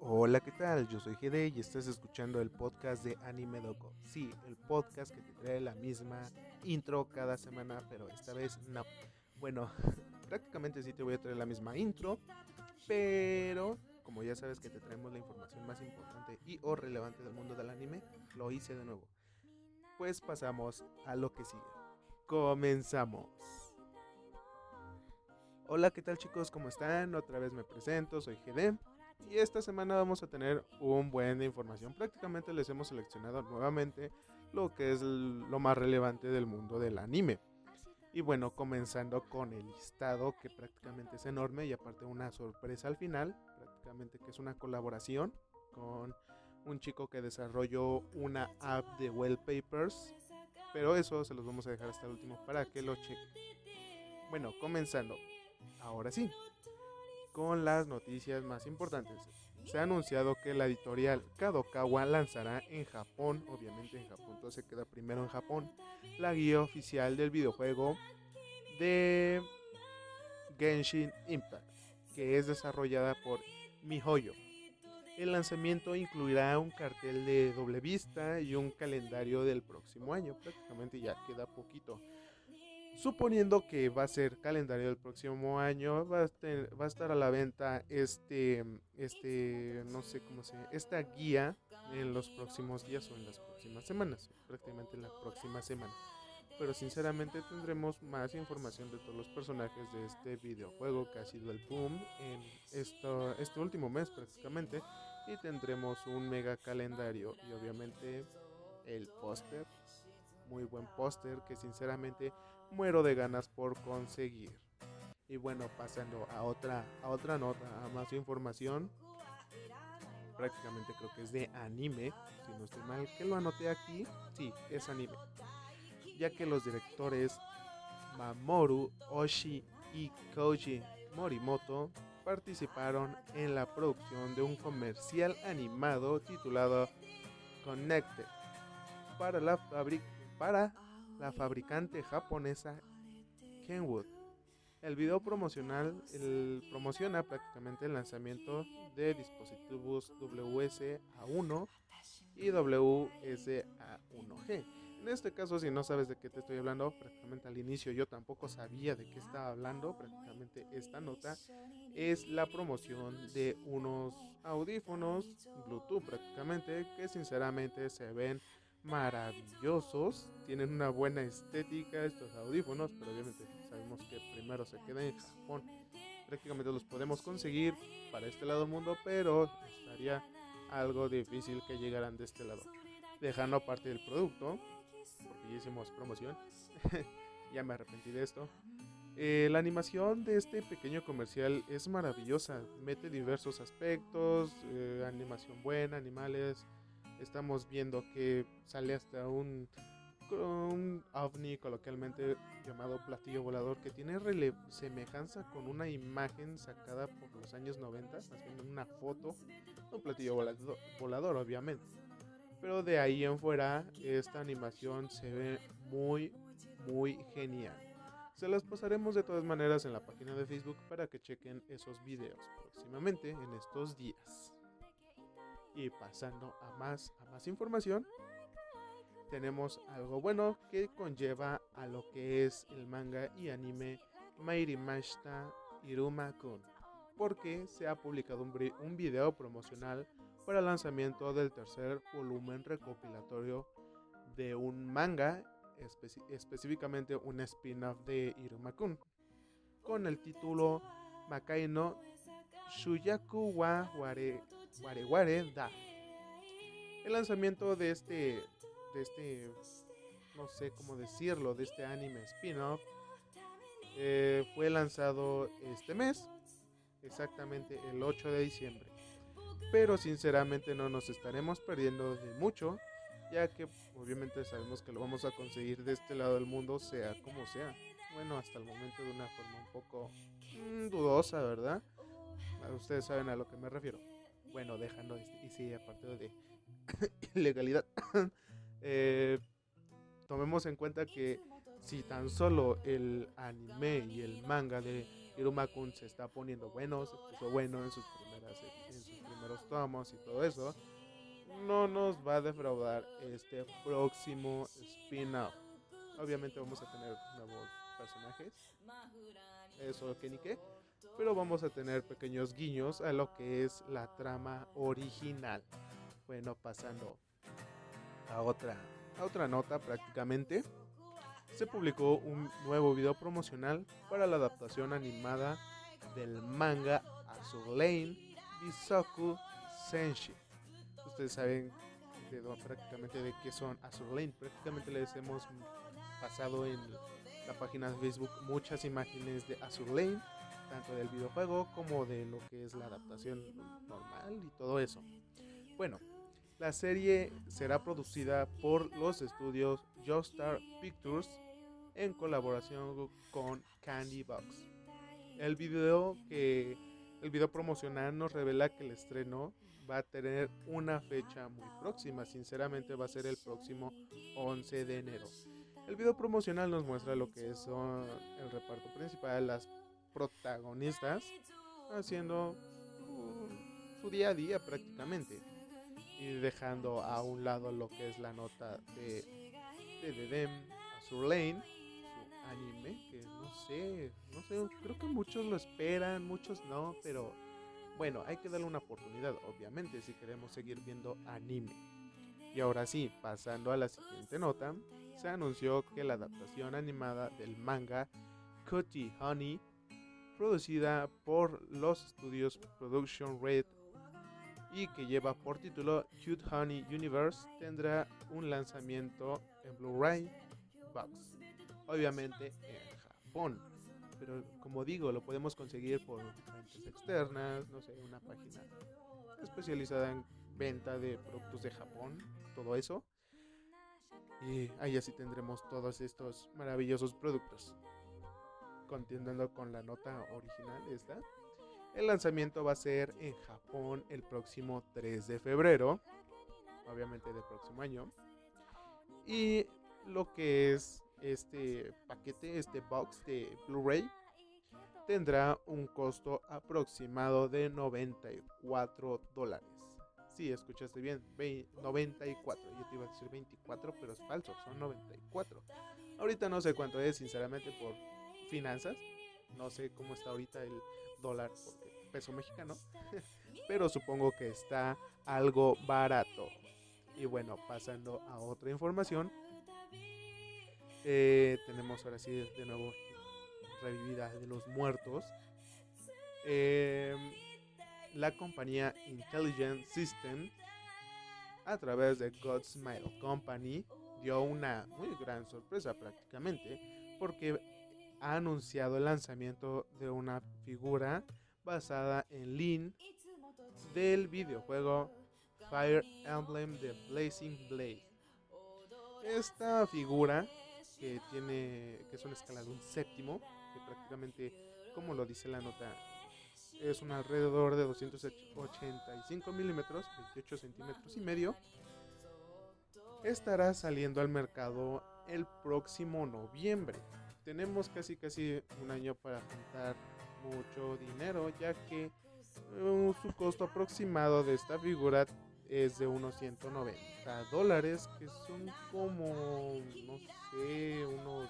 Hola, ¿qué tal? Yo soy GD y estás escuchando el podcast de Anime Doco. Sí, el podcast que te trae la misma intro cada semana, pero esta vez no. Bueno, prácticamente sí te voy a traer la misma intro, pero como ya sabes que te traemos la información más importante y o relevante del mundo del anime, lo hice de nuevo. Pues pasamos a lo que sigue. Comenzamos. Hola, ¿qué tal chicos? ¿Cómo están? Otra vez me presento, soy GD. Y esta semana vamos a tener un buen de información. Prácticamente les hemos seleccionado nuevamente lo que es lo más relevante del mundo del anime. Y bueno, comenzando con el listado que prácticamente es enorme y aparte una sorpresa al final, prácticamente que es una colaboración con un chico que desarrolló una app de wallpapers. Pero eso se los vamos a dejar hasta el último para que lo chequen. Bueno, comenzando. Ahora sí, con las noticias más importantes. Se ha anunciado que la editorial Kadokawa lanzará en Japón, obviamente en Japón, se queda primero en Japón, la guía oficial del videojuego de Genshin Impact, que es desarrollada por MiHoYo. El lanzamiento incluirá un cartel de doble vista y un calendario del próximo año, prácticamente ya queda poquito. Suponiendo que va a ser calendario del próximo año, va a, estar a la venta este, este, no sé cómo se esta guía en los próximos días o en las próximas semanas, prácticamente en la próxima semana. Pero sinceramente tendremos más información de todos los personajes de este videojuego que ha sido el boom en esto, este último mes prácticamente. Y tendremos un mega calendario y obviamente el póster muy buen póster que sinceramente muero de ganas por conseguir. Y bueno, pasando a otra, a otra nota, a más información. Prácticamente creo que es de anime, si no estoy mal, que lo anoté aquí. Sí, es anime. Ya que los directores Mamoru Oshi y Koji Morimoto participaron en la producción de un comercial animado titulado Connected para la para la fabricante japonesa Kenwood. El video promocional el, promociona prácticamente el lanzamiento de dispositivos WSA1 y WSA1G. En este caso, si no sabes de qué te estoy hablando, prácticamente al inicio yo tampoco sabía de qué estaba hablando. Prácticamente esta nota es la promoción de unos audífonos Bluetooth prácticamente que sinceramente se ven maravillosos, tienen una buena estética estos audífonos, pero obviamente sabemos que primero se queda en Japón. Prácticamente los podemos conseguir para este lado del mundo, pero estaría algo difícil que llegaran de este lado. Dejando aparte del producto, porque ya hicimos promoción, ya me arrepentí de esto. Eh, la animación de este pequeño comercial es maravillosa, mete diversos aspectos, eh, animación buena, animales, estamos viendo que sale hasta un, ovni coloquialmente llamado platillo volador que tiene semejanza con una imagen sacada por los años 90, más bien una foto, un platillo volador, volador obviamente. Pero de ahí en fuera esta animación se ve muy muy genial. Se las pasaremos de todas maneras en la página de Facebook para que chequen esos videos próximamente en estos días. Y pasando a más, a más información, tenemos algo bueno que conlleva a lo que es el manga y anime Mairi Mashita Iruma-kun, porque se ha publicado un, un video promocional para el lanzamiento del tercer volumen recopilatorio de un manga, específicamente un spin-off de Iruma-kun, con el título Makai no Shuyaku wa Ware Ware Da. El lanzamiento de este, de este, no sé cómo decirlo, de este anime spin-off eh, fue lanzado este mes, exactamente el 8 de diciembre. Pero sinceramente no nos estaremos perdiendo de mucho, ya que obviamente sabemos que lo vamos a conseguir de este lado del mundo, sea como sea. Bueno, hasta el momento de una forma un poco mm, dudosa, ¿verdad? Ustedes saben a lo que me refiero bueno, dejando, y sí, aparte de ilegalidad, eh, tomemos en cuenta que si tan solo el anime y el manga de Iruma-kun se está poniendo bueno, se puso bueno en sus primeras, en sus primeros tomos y todo eso, no nos va a defraudar este próximo spin-off. Obviamente vamos a tener nuevos personajes, eso que ni qué, pero vamos a tener pequeños guiños a lo que es la trama original. Bueno, pasando a otra, a otra nota prácticamente, se publicó un nuevo video promocional para la adaptación animada del manga Azur Lane Bisoku Senshi. Ustedes saben de, prácticamente de qué son Azur Lane. Prácticamente les hemos pasado en la página de Facebook muchas imágenes de Azur Lane, tanto del videojuego como de lo que es la adaptación normal y todo eso. Bueno, la serie será producida por los estudios Joestar Pictures en colaboración con Candy Box. El video que el video promocional nos revela que el estreno va a tener una fecha muy próxima, sinceramente va a ser el próximo 11 de enero. El video promocional nos muestra lo que son el reparto principal, las protagonistas haciendo su día a día prácticamente y dejando a un lado lo que es la nota de, de Dedem Azur Lane, su anime, que no sé, no sé, creo que muchos lo esperan, muchos no, pero bueno, hay que darle una oportunidad, obviamente, si queremos seguir viendo anime. Y ahora sí, pasando a la siguiente nota, se anunció que la adaptación animada del manga Cutie Honey, producida por los estudios Production Red y que lleva por título Cute Honey Universe, tendrá un lanzamiento en Blu-ray Box, obviamente en Japón. Pero como digo, lo podemos conseguir por fuentes externas, no sé, una página especializada en venta de productos de Japón, todo eso. Y ahí así tendremos todos estos maravillosos productos. Continuando con la nota original, esta. El lanzamiento va a ser en Japón el próximo 3 de febrero, obviamente del próximo año. Y lo que es este paquete, este box de Blu-ray, tendrá un costo aproximado de 94 dólares. Sí, escuchaste bien, 94. Yo te iba a decir 24, pero es falso, son 94. Ahorita no sé cuánto es, sinceramente, por finanzas. No sé cómo está ahorita el dólar peso mexicano, pero supongo que está algo barato. Y bueno, pasando a otra información, eh, tenemos ahora sí de nuevo revivida de los muertos. Eh, la compañía Intelligent System, a través de Godsmile Company, dio una muy gran sorpresa prácticamente, porque ha anunciado el lanzamiento de una figura basada en Lin del videojuego Fire Emblem The Blazing Blade. Esta figura que tiene que es una escala de un séptimo, que prácticamente como lo dice la nota es un alrededor de 285 milímetros, 28 centímetros y medio. Estará saliendo al mercado el próximo noviembre. Tenemos casi casi un año para juntar mucho dinero, ya que uh, su costo aproximado de esta figura es de unos 190 dólares, que son como, no sé, unos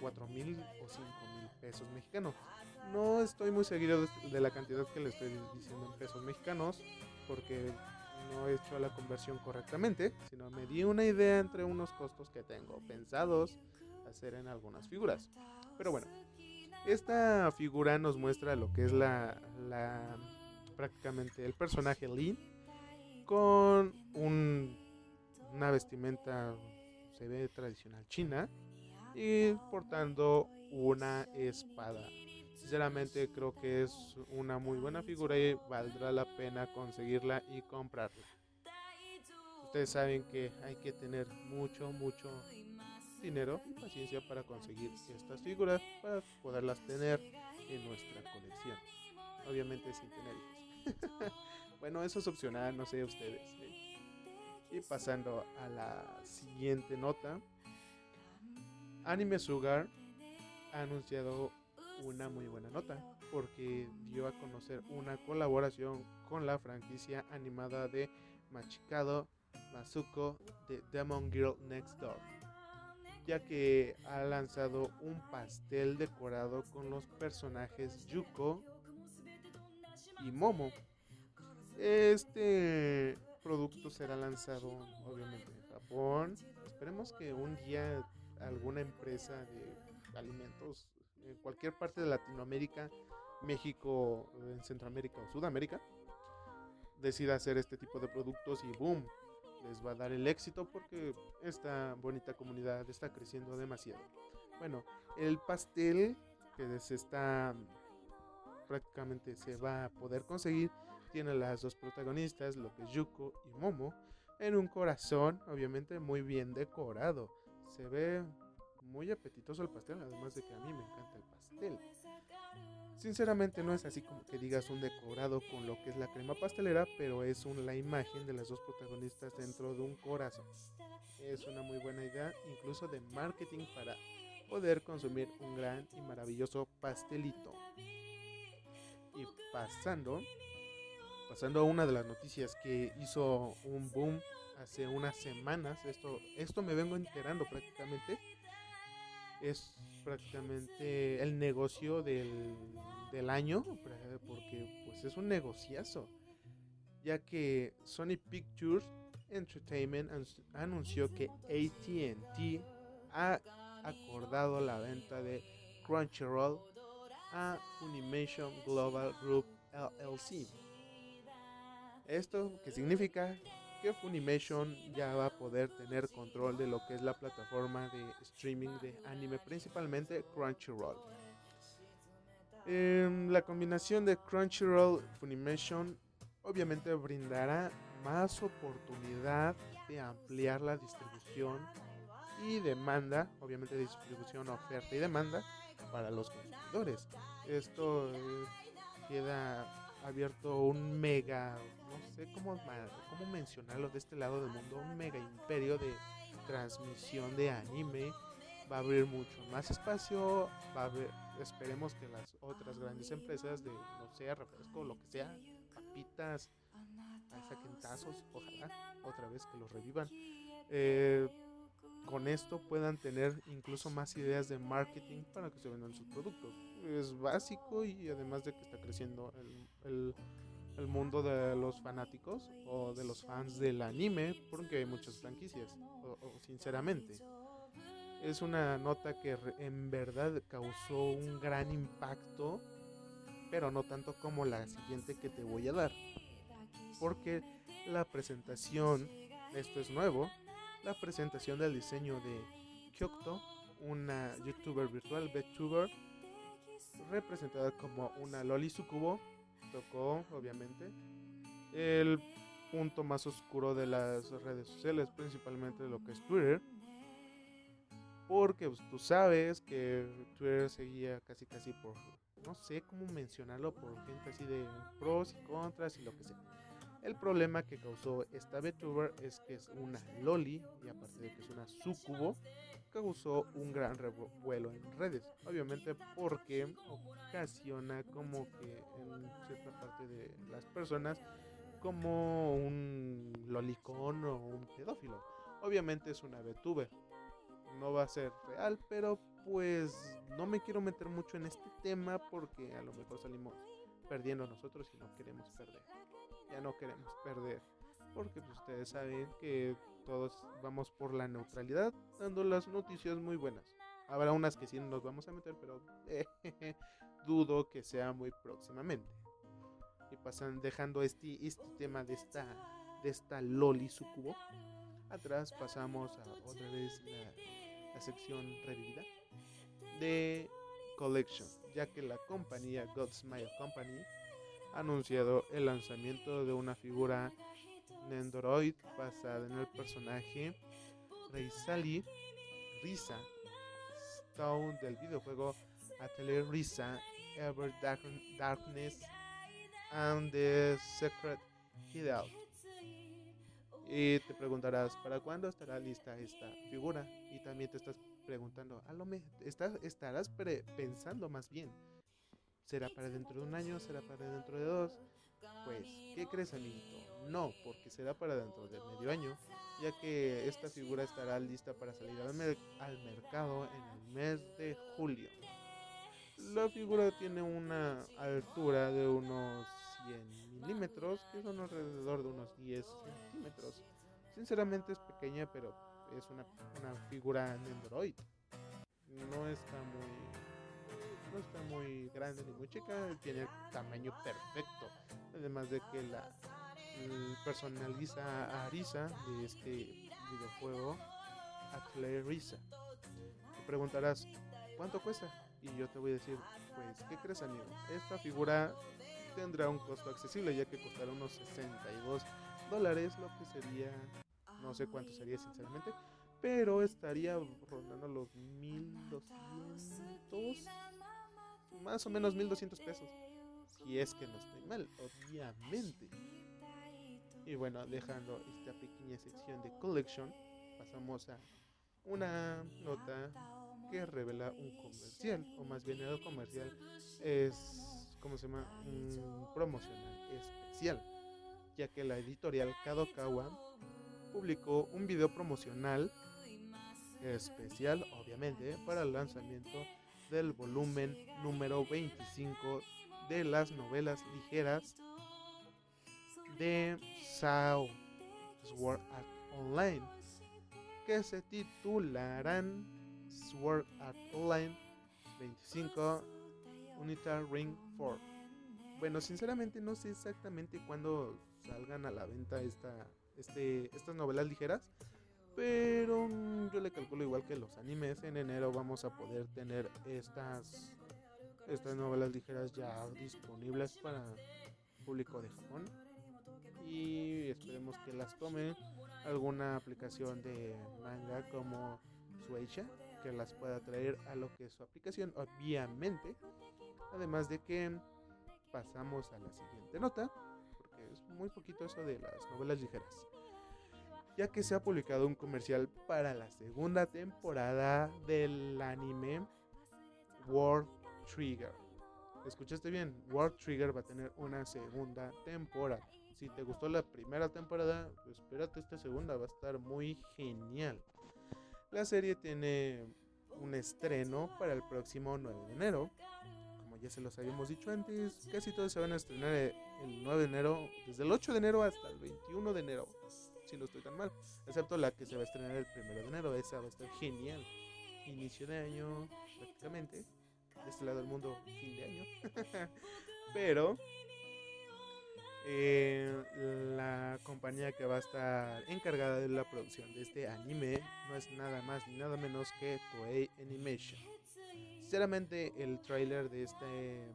4 mil o 5 mil pesos mexicanos. No estoy muy seguido de la cantidad que le estoy diciendo en pesos mexicanos, porque no he hecho la conversión correctamente, sino me di una idea entre unos costos que tengo pensados hacer en algunas figuras. Pero bueno, esta figura nos muestra lo que es la, la prácticamente el personaje Lin con un, una vestimenta se ve tradicional china y portando una espada. Sinceramente creo que es una muy buena figura y valdrá la pena conseguirla y comprarla. Ustedes saben que hay que tener mucho, mucho dinero y paciencia para conseguir estas figuras para poderlas tener en nuestra colección. Obviamente sin tener hijos. bueno, eso es opcional, no sé ustedes. ¿eh? Y pasando a la siguiente nota. Anime Sugar ha anunciado una muy buena nota porque dio a conocer una colaboración con la franquicia animada de Machikado Mazuko de Demon Girl Next Door, ya que ha lanzado un pastel decorado con los personajes Yuko y Momo. Este producto será lanzado obviamente en Japón. Esperemos que un día alguna empresa de alimentos en cualquier parte de Latinoamérica, México, en Centroamérica o Sudamérica, decida hacer este tipo de productos y boom, les va a dar el éxito porque esta bonita comunidad está creciendo demasiado. Bueno, el pastel que se está prácticamente se va a poder conseguir tiene las dos protagonistas, lo que es Yuko y Momo, en un corazón obviamente muy bien decorado. Se ve muy apetitoso el pastel, además de que a mí me encanta el pastel. Sinceramente no es así como que digas un decorado con lo que es la crema pastelera, pero es la imagen de las dos protagonistas dentro de un corazón. Es una muy buena idea, incluso de marketing para poder consumir un gran y maravilloso pastelito. Y pasando, pasando a una de las noticias que hizo un boom hace unas semanas, esto, esto me vengo enterando prácticamente es prácticamente el negocio del, del año, porque pues es un negociazo, ya que Sony Pictures Entertainment anunció que ATT ha acordado la venta de Crunchyroll a Funimation Global Group LLC. ¿Esto qué significa? Que Funimation ya va a poder tener control de lo que es la plataforma de streaming de anime, principalmente Crunchyroll. Em, la combinación de Crunchyroll Funimation obviamente brindará más oportunidad de ampliar la distribución y demanda, obviamente distribución, oferta y demanda para los consumidores. Esto eh, queda abierto un mega sé cómo, cómo mencionarlo de este lado del mundo, un mega imperio de transmisión de anime. Va a abrir mucho más espacio, va a haber, esperemos que las otras grandes empresas de, no sé, refresco, lo que sea, papitas, saquen tazos, ojalá, otra vez que los revivan. Eh, con esto puedan tener incluso más ideas de marketing para que se vendan sus productos. Es básico y además de que está creciendo el el mundo de los fanáticos o de los fans del anime, porque hay muchas franquicias, o, sinceramente. Es una nota que en verdad causó un gran impacto, pero no tanto como la siguiente que te voy a dar. Porque la presentación, esto es nuevo, la presentación del diseño de Kyokto, una youtuber virtual, VTuber, representada como una Loli Sukubo, tocó, obviamente, el punto más oscuro de las redes sociales, principalmente lo que es Twitter. Porque pues, tú sabes que Twitter seguía casi casi por, no sé cómo mencionarlo, por gente así de pros y contras y lo que sea. El problema que causó esta VTuber es que es una loli y aparte de que es una sucubo, causó un gran revuelo en redes. Obviamente porque ocasiona como que en cierta parte de las personas como un lolicón o un pedófilo. Obviamente es una VTuber. No va a ser real, pero pues no me quiero meter mucho en este tema porque a lo mejor salimos perdiendo nosotros y no queremos perder. Ya no queremos perder. Porque pues, ustedes saben que todos vamos por la neutralidad, dando las noticias muy buenas. Habrá unas que sí nos vamos a meter, pero dudo que sea muy próximamente. Y pasan dejando este, este tema de esta, de esta Loli Sucubo. Atrás pasamos a otra vez la, la sección revivida de Collection, ya que la compañía God Smile Company ha anunciado el lanzamiento de una figura Nendoroid basada en el personaje Reisali Risa Stone del videojuego Atelier Risa Ever Darkness and the Secret Hideout. Y te preguntarás, ¿para cuándo estará lista esta figura? Y también te estás preguntando, a lo estarás pensando más bien, ¿Será para dentro de un año? ¿Será para dentro de dos? Pues, ¿qué crees, amiguito? No, porque será para dentro de medio año, ya que esta figura estará lista para salir al, al mercado en el mes de julio. La figura tiene una altura de unos 100 milímetros, que son alrededor de unos 10 centímetros. Sinceramente es pequeña, pero es una, una figura Android. No está muy no está muy grande ni muy chica, tiene el tamaño perfecto. Además de que la personaliza a Arisa de este videojuego, a Risa. Te preguntarás, ¿cuánto cuesta? Y yo te voy a decir, pues, ¿qué crees amigo? Esta figura tendrá un costo accesible ya que costará unos 62 dólares, lo que sería, no sé cuánto sería sinceramente, pero estaría rondando los 1200, más o menos 1200 pesos. Si es que no estoy mal, obviamente. Y bueno, dejando esta pequeña sección de collection, pasamos a una nota que revela un comercial, o más bien el comercial es, ¿cómo se llama? Un promocional especial, ya que la editorial Kadokawa publicó un video promocional especial, obviamente, para el lanzamiento del volumen número 25 de las novelas ligeras de Sao Sword Art Online, que se titularán Sword Art Online 25 Unita Ring 4. Bueno, sinceramente no sé exactamente cuándo salgan a la venta esta, este, estas novelas ligeras, pero yo le calculo igual que los animes. En enero vamos a poder tener estas, estas novelas ligeras ya disponibles para público de Japón. Y esperemos que las tome alguna aplicación de manga como Sueisha que las pueda traer a lo que es su aplicación, obviamente. Además de que pasamos a la siguiente nota, porque es muy poquito eso de las novelas ligeras. Ya que se ha publicado un comercial para la segunda temporada del anime World Trigger. Escuchaste bien, World Trigger va a tener una segunda temporada. Si te gustó la primera temporada, pues espérate esta segunda, va a estar muy genial. La serie tiene un estreno para el próximo 9 de enero. Como ya se los habíamos dicho antes, casi todos se van a estrenar el 9 de enero, desde el 8 de enero hasta el 21 de enero, si no estoy tan mal. Excepto la que se va a estrenar el 1 de enero, esa va a estar genial. Inicio de año, prácticamente. De este lado del mundo, fin de año. Pero eh, la compañía que va a estar encargada de la producción de este anime no es nada más ni nada menos que Toei Animation. Sinceramente, el tráiler de este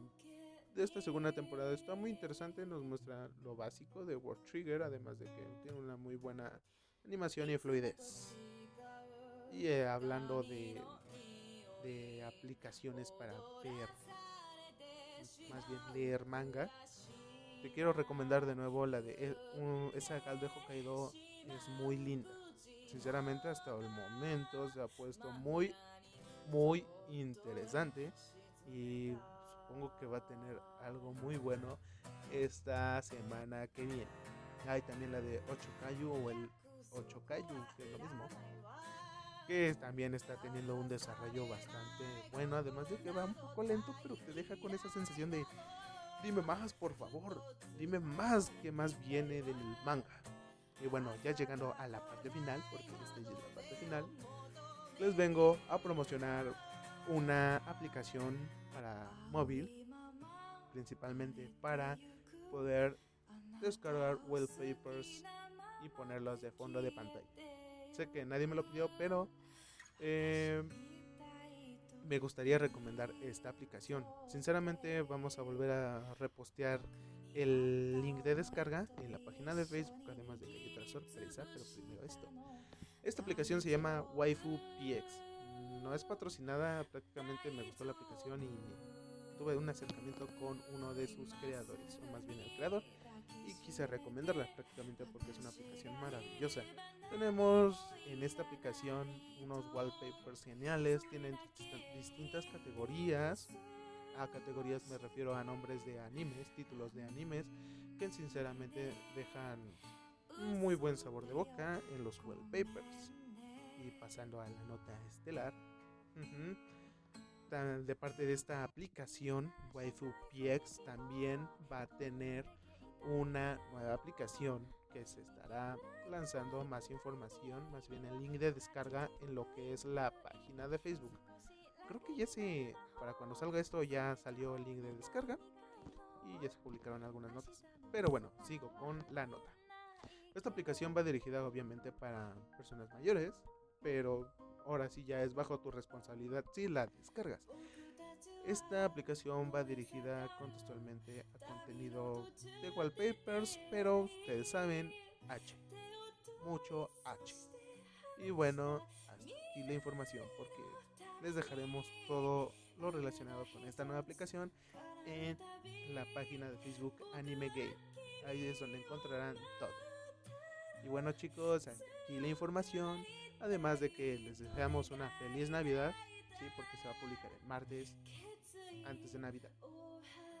de esta segunda temporada está muy interesante, nos muestra lo básico de World Trigger, además de que tiene una muy buena animación y fluidez. Y eh, hablando de, de aplicaciones para ver, más bien leer manga, te quiero recomendar de nuevo la de eh, esa de Hokkaido es muy linda. Sinceramente hasta el momento se ha puesto muy muy interesante y supongo que va a tener algo muy bueno esta semana que viene. Hay también la de Ocho o el Ocho que es lo mismo, que también está teniendo un desarrollo bastante bueno, además de que va un poco lento, pero te deja con esa sensación de dime más, por favor, dime más que más viene del manga. Y bueno, ya llegando a la parte final, porque esta es la parte final, les vengo a promocionar una aplicación para móvil, principalmente para poder descargar wallpapers y ponerlos de fondo de pantalla. Sé que nadie me lo pidió, pero eh, me gustaría recomendar esta aplicación. Sinceramente vamos a volver a repostear el link de descarga en la página de Facebook, además de que hay otra sorpresa, pero primero esto. Esta aplicación se llama Waifu PX. No es patrocinada, prácticamente me gustó la aplicación y tuve un acercamiento con uno de sus creadores, o más bien el creador y quise recomendarla prácticamente porque es una aplicación maravillosa. Tenemos en esta aplicación unos wallpapers geniales, tienen distintas categorías A categorías me refiero a nombres de animes, títulos de animes, que sinceramente dejan muy buen sabor de boca en los wallpapers. Y pasando a la nota estelar, de parte de esta aplicación, Waifu PX también va a tener una nueva aplicación que se estará lanzando más información, más bien el link de descarga en lo que es la página de Facebook. Creo que ya se, para cuando salga esto ya salió el link de descarga y ya se publicaron algunas notas. Pero bueno, sigo con la nota. Esta aplicación va dirigida obviamente para personas mayores, pero ahora sí ya es bajo tu responsabilidad si la descargas. Esta aplicación va dirigida contextualmente a contenido de wallpapers, pero ustedes saben, H. Mucho H. Y bueno, aquí la información porque les dejaremos todo lo relacionado con esta nueva aplicación en la página de Facebook Anime Game. Ahí es donde encontrarán todo. Y bueno chicos, aquí la información. Además de que les deseamos una feliz Navidad, ¿sí? porque se va a publicar el martes antes de Navidad.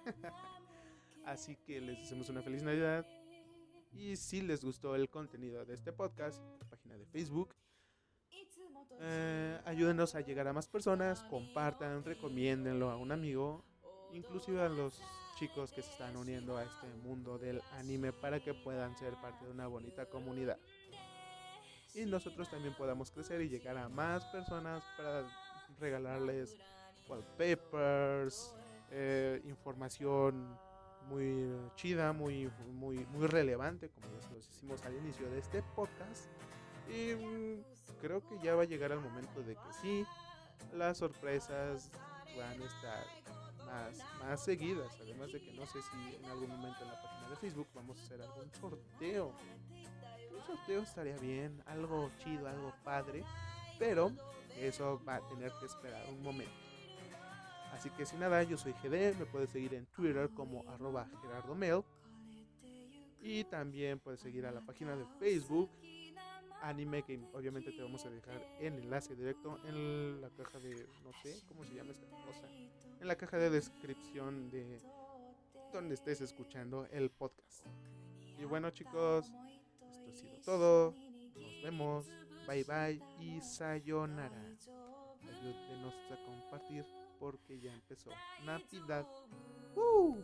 Así que les deseamos una feliz Navidad. Y si les gustó el contenido de este podcast, la página de Facebook, eh, ayúdenos a llegar a más personas, compartan, recomiéndenlo a un amigo, inclusive a los chicos que se están uniendo a este mundo del anime para que puedan ser parte de una bonita comunidad y nosotros también podamos crecer y llegar a más personas para regalarles wallpapers, eh, información muy chida, muy, muy, muy relevante, como los hicimos al inicio de este podcast. Y mm, creo que ya va a llegar el momento de que sí, las sorpresas van a estar más, más seguidas. Además de que no sé si en algún momento en la página de Facebook vamos a hacer algún sorteo sorteo estaría bien, algo chido, algo padre, pero eso va a tener que esperar un momento. Así que sin nada, yo soy GD, me puedes seguir en Twitter como arroba Gerardo Y también puedes seguir a la página de Facebook Anime, que obviamente te vamos a dejar el enlace directo en la caja de, no sé cómo se llama esta cosa, en la caja de descripción de donde estés escuchando el podcast. Y bueno chicos, ha sido todo. Nos vemos. Bye bye y sayonara. Ayúdenos a compartir porque ya empezó Navidad. ¡Uh!